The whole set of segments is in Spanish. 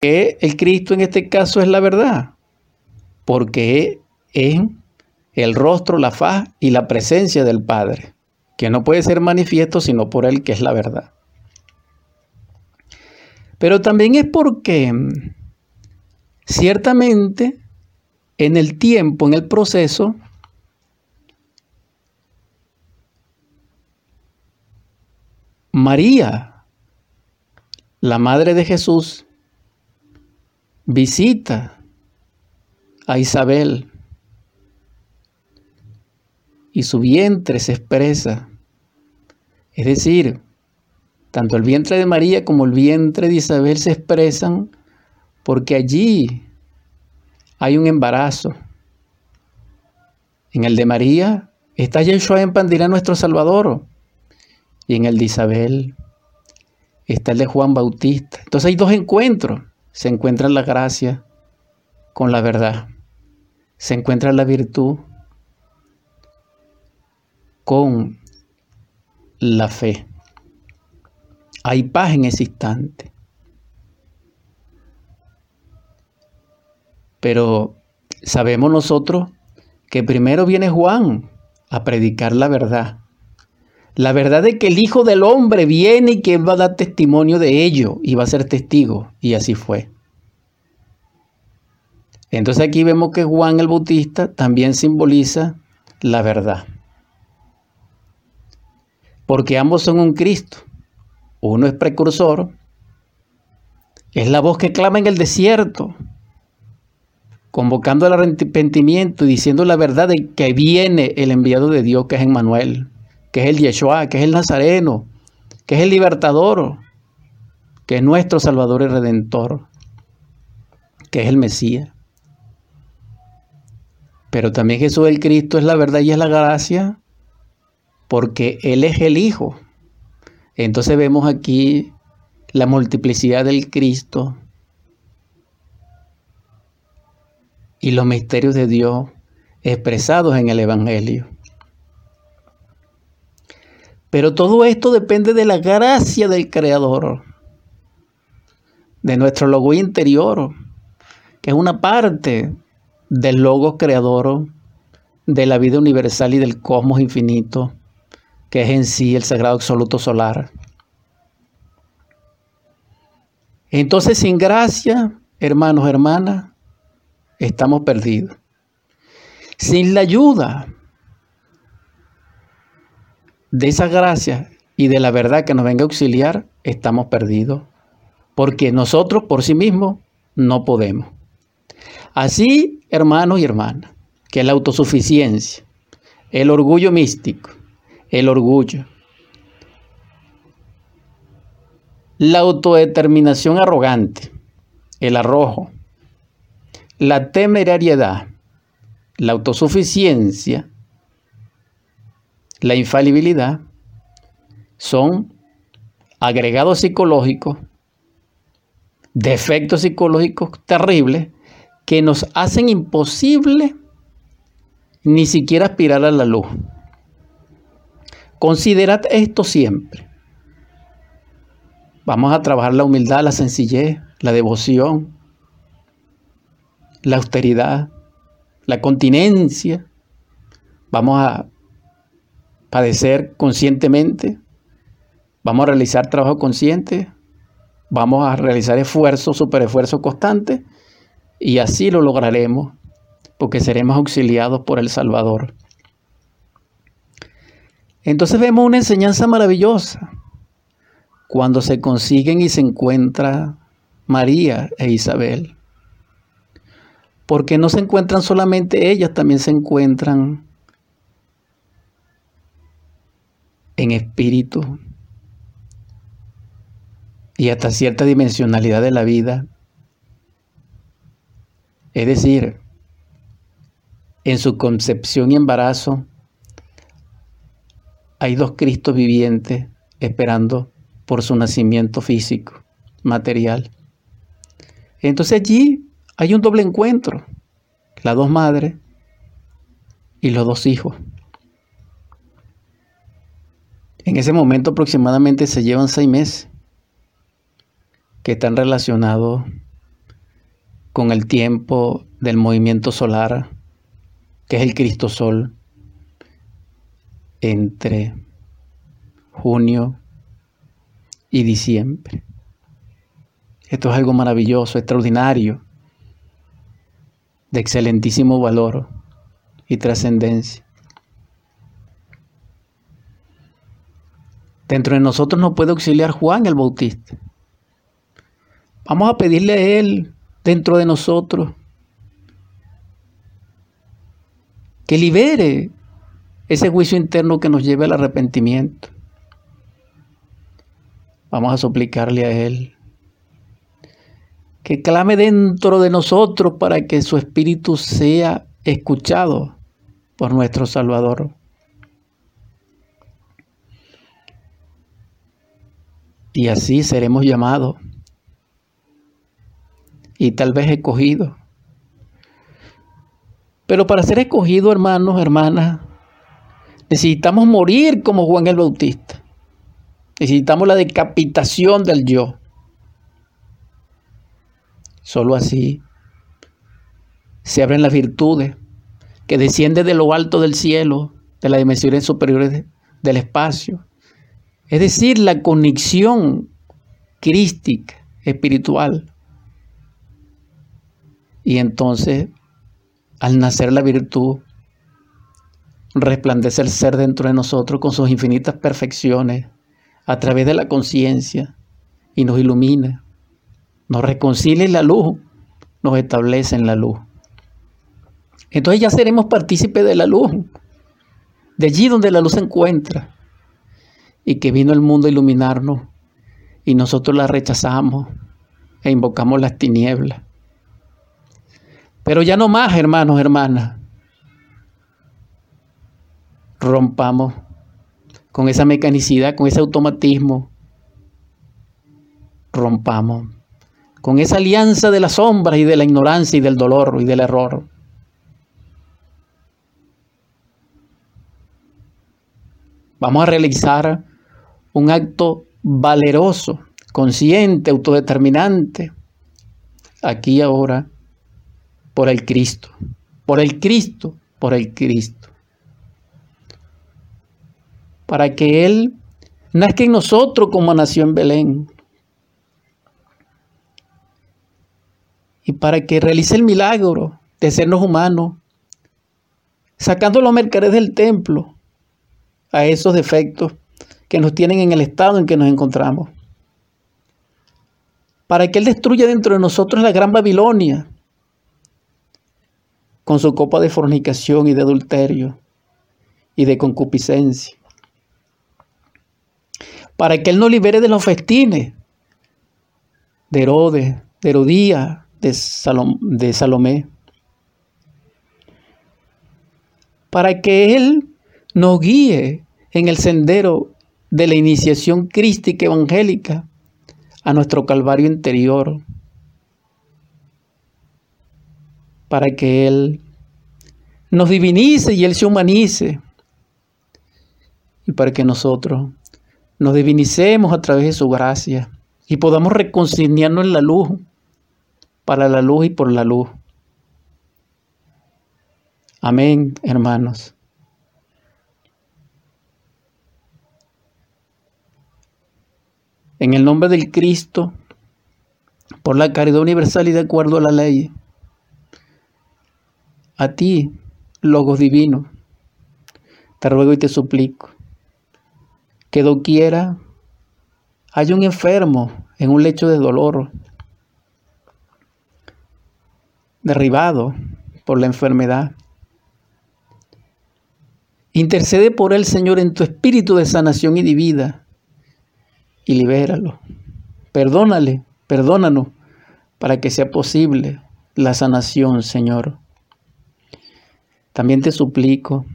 qué el Cristo en este caso es la verdad? Porque es el rostro, la faz y la presencia del Padre, que no puede ser manifiesto sino por Él que es la verdad. Pero también es porque ciertamente en el tiempo, en el proceso, María, la madre de Jesús, visita a Isabel y su vientre se expresa. Es decir, tanto el vientre de María como el vientre de Isabel se expresan porque allí hay un embarazo. En el de María está Yeshua en Pandira nuestro Salvador. Y en el de Isabel está el de Juan Bautista. Entonces hay dos encuentros. Se encuentra la gracia con la verdad. Se encuentra la virtud con la fe. Hay paz en ese instante. Pero sabemos nosotros que primero viene Juan a predicar la verdad. La verdad de que el Hijo del Hombre viene y que va a dar testimonio de ello y va a ser testigo. Y así fue. Entonces aquí vemos que Juan el Bautista también simboliza la verdad. Porque ambos son un Cristo. Uno es precursor, es la voz que clama en el desierto, convocando al arrepentimiento y diciendo la verdad de que viene el enviado de Dios, que es Emmanuel, que es el Yeshua, que es el Nazareno, que es el libertador, que es nuestro Salvador y Redentor, que es el Mesías. Pero también Jesús el Cristo es la verdad y es la gracia, porque Él es el Hijo entonces vemos aquí la multiplicidad del Cristo y los misterios de Dios expresados en el Evangelio. Pero todo esto depende de la gracia del Creador, de nuestro logo interior, que es una parte del logo creador de la vida universal y del cosmos infinito que es en sí el sagrado absoluto solar. Entonces, sin gracia, hermanos, hermanas, estamos perdidos. Sin la ayuda de esa gracia y de la verdad que nos venga a auxiliar, estamos perdidos. Porque nosotros por sí mismos no podemos. Así, hermanos y hermanas, que la autosuficiencia, el orgullo místico, el orgullo, la autodeterminación arrogante, el arrojo, la temerariedad, la autosuficiencia, la infalibilidad, son agregados psicológicos, defectos psicológicos terribles que nos hacen imposible ni siquiera aspirar a la luz. Considerad esto siempre. Vamos a trabajar la humildad, la sencillez, la devoción, la austeridad, la continencia. Vamos a padecer conscientemente. Vamos a realizar trabajo consciente. Vamos a realizar esfuerzo, super esfuerzo constante. Y así lo lograremos, porque seremos auxiliados por el Salvador. Entonces vemos una enseñanza maravillosa cuando se consiguen y se encuentra María e Isabel. Porque no se encuentran solamente ellas, también se encuentran en espíritu y hasta cierta dimensionalidad de la vida. Es decir, en su concepción y embarazo, hay dos Cristos vivientes esperando por su nacimiento físico, material. Entonces allí hay un doble encuentro, las dos madres y los dos hijos. En ese momento aproximadamente se llevan seis meses que están relacionados con el tiempo del movimiento solar, que es el Cristo Sol, entre junio y diciembre. Esto es algo maravilloso, extraordinario, de excelentísimo valor y trascendencia. Dentro de nosotros nos puede auxiliar Juan el Bautista. Vamos a pedirle a Él dentro de nosotros que libere ese juicio interno que nos lleve al arrepentimiento. Vamos a suplicarle a Él que clame dentro de nosotros para que su espíritu sea escuchado por nuestro Salvador. Y así seremos llamados y tal vez escogidos. Pero para ser escogidos, hermanos, hermanas, necesitamos morir como Juan el Bautista. Necesitamos la decapitación del yo. Solo así se abren las virtudes que descienden de lo alto del cielo, de las dimensiones superiores del espacio, es decir, la conexión crística, espiritual. Y entonces, al nacer la virtud, resplandece el ser dentro de nosotros con sus infinitas perfecciones a través de la conciencia y nos ilumina, nos reconcilia en la luz, nos establece en la luz. Entonces ya seremos partícipes de la luz, de allí donde la luz se encuentra y que vino el mundo a iluminarnos y nosotros la rechazamos e invocamos las tinieblas. Pero ya no más, hermanos, hermanas. Rompamos con esa mecanicidad, con ese automatismo. Rompamos con esa alianza de la sombra y de la ignorancia y del dolor y del error. Vamos a realizar un acto valeroso, consciente, autodeterminante, aquí y ahora, por el Cristo, por el Cristo, por el Cristo. Para que Él nazca en nosotros como nació en Belén. Y para que realice el milagro de sernos humanos, sacando los mercaderes del templo a esos defectos que nos tienen en el estado en que nos encontramos. Para que Él destruya dentro de nosotros la gran Babilonia con su copa de fornicación y de adulterio y de concupiscencia. Para que Él nos libere de los festines de Herodes, de Herodía, de, de Salomé. Para que Él nos guíe en el sendero de la iniciación crística evangélica a nuestro Calvario interior, para que Él nos divinice y Él se humanice, y para que nosotros nos divinicemos a través de su gracia y podamos reconciliarnos en la luz, para la luz y por la luz. Amén, hermanos. En el nombre del Cristo, por la caridad universal y de acuerdo a la ley, a ti, Logos Divino, te ruego y te suplico que doquiera haya un enfermo en un lecho de dolor, derribado por la enfermedad. Intercede por él, Señor, en tu espíritu de sanación y de vida y libéralo. Perdónale, perdónanos para que sea posible la sanación, Señor. También te suplico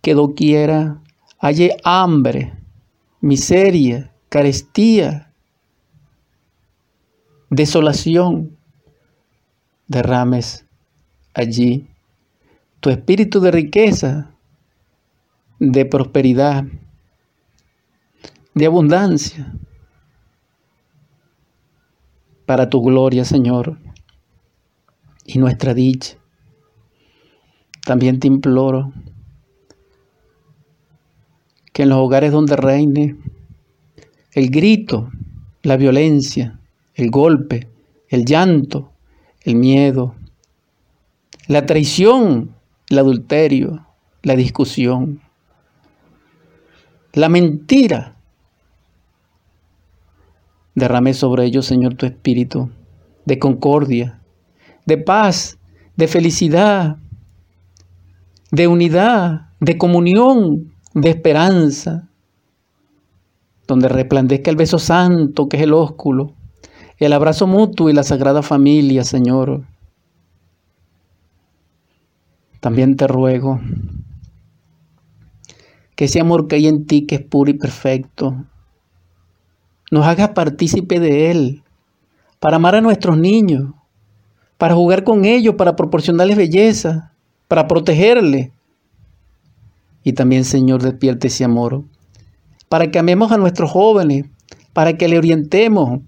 que doquiera haya hambre, miseria, carestía, desolación, derrames allí tu espíritu de riqueza, de prosperidad, de abundancia para tu gloria, Señor. y nuestra dicha. También te imploro que en los hogares donde reine el grito, la violencia, el golpe, el llanto, el miedo, la traición, el adulterio, la discusión, la mentira. Derrame sobre ellos, Señor, tu espíritu de concordia, de paz, de felicidad, de unidad, de comunión, de esperanza, donde resplandezca el beso santo que es el ósculo, el abrazo mutuo y la sagrada familia, Señor. También te ruego que ese amor que hay en ti, que es puro y perfecto, nos haga partícipe de él, para amar a nuestros niños, para jugar con ellos, para proporcionarles belleza, para protegerles. Y también, Señor, despierte ese amor, para que amemos a nuestros jóvenes, para que le orientemos,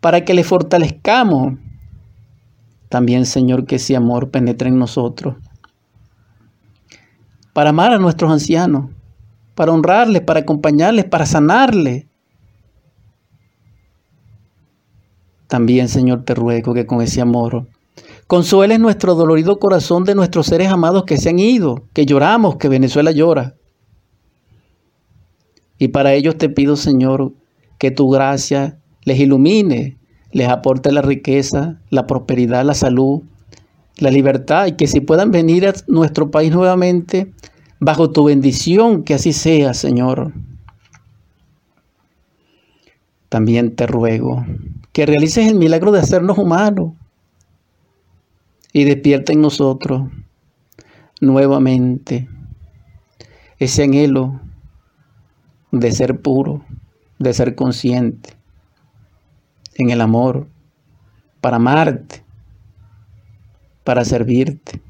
para que le fortalezcamos. También, Señor, que ese amor penetre en nosotros para amar a nuestros ancianos, para honrarles, para acompañarles, para sanarles. También, Señor, te ruego que con ese amor consueles nuestro dolorido corazón de nuestros seres amados que se han ido, que lloramos, que Venezuela llora. Y para ellos te pido, Señor, que tu gracia les ilumine, les aporte la riqueza, la prosperidad, la salud, la libertad y que si puedan venir a nuestro país nuevamente bajo tu bendición, que así sea, Señor. También te ruego que realices el milagro de hacernos humanos y despierta en nosotros nuevamente ese anhelo de ser puro, de ser consciente en el amor, para amarte, para servirte.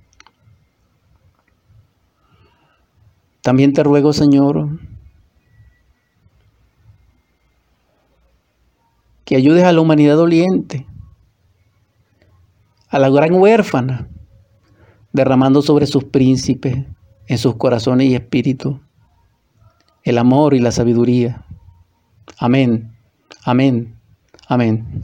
También te ruego, Señor, que ayudes a la humanidad doliente, a la gran huérfana, derramando sobre sus príncipes, en sus corazones y espíritus, el amor y la sabiduría. Amén, amén, amén.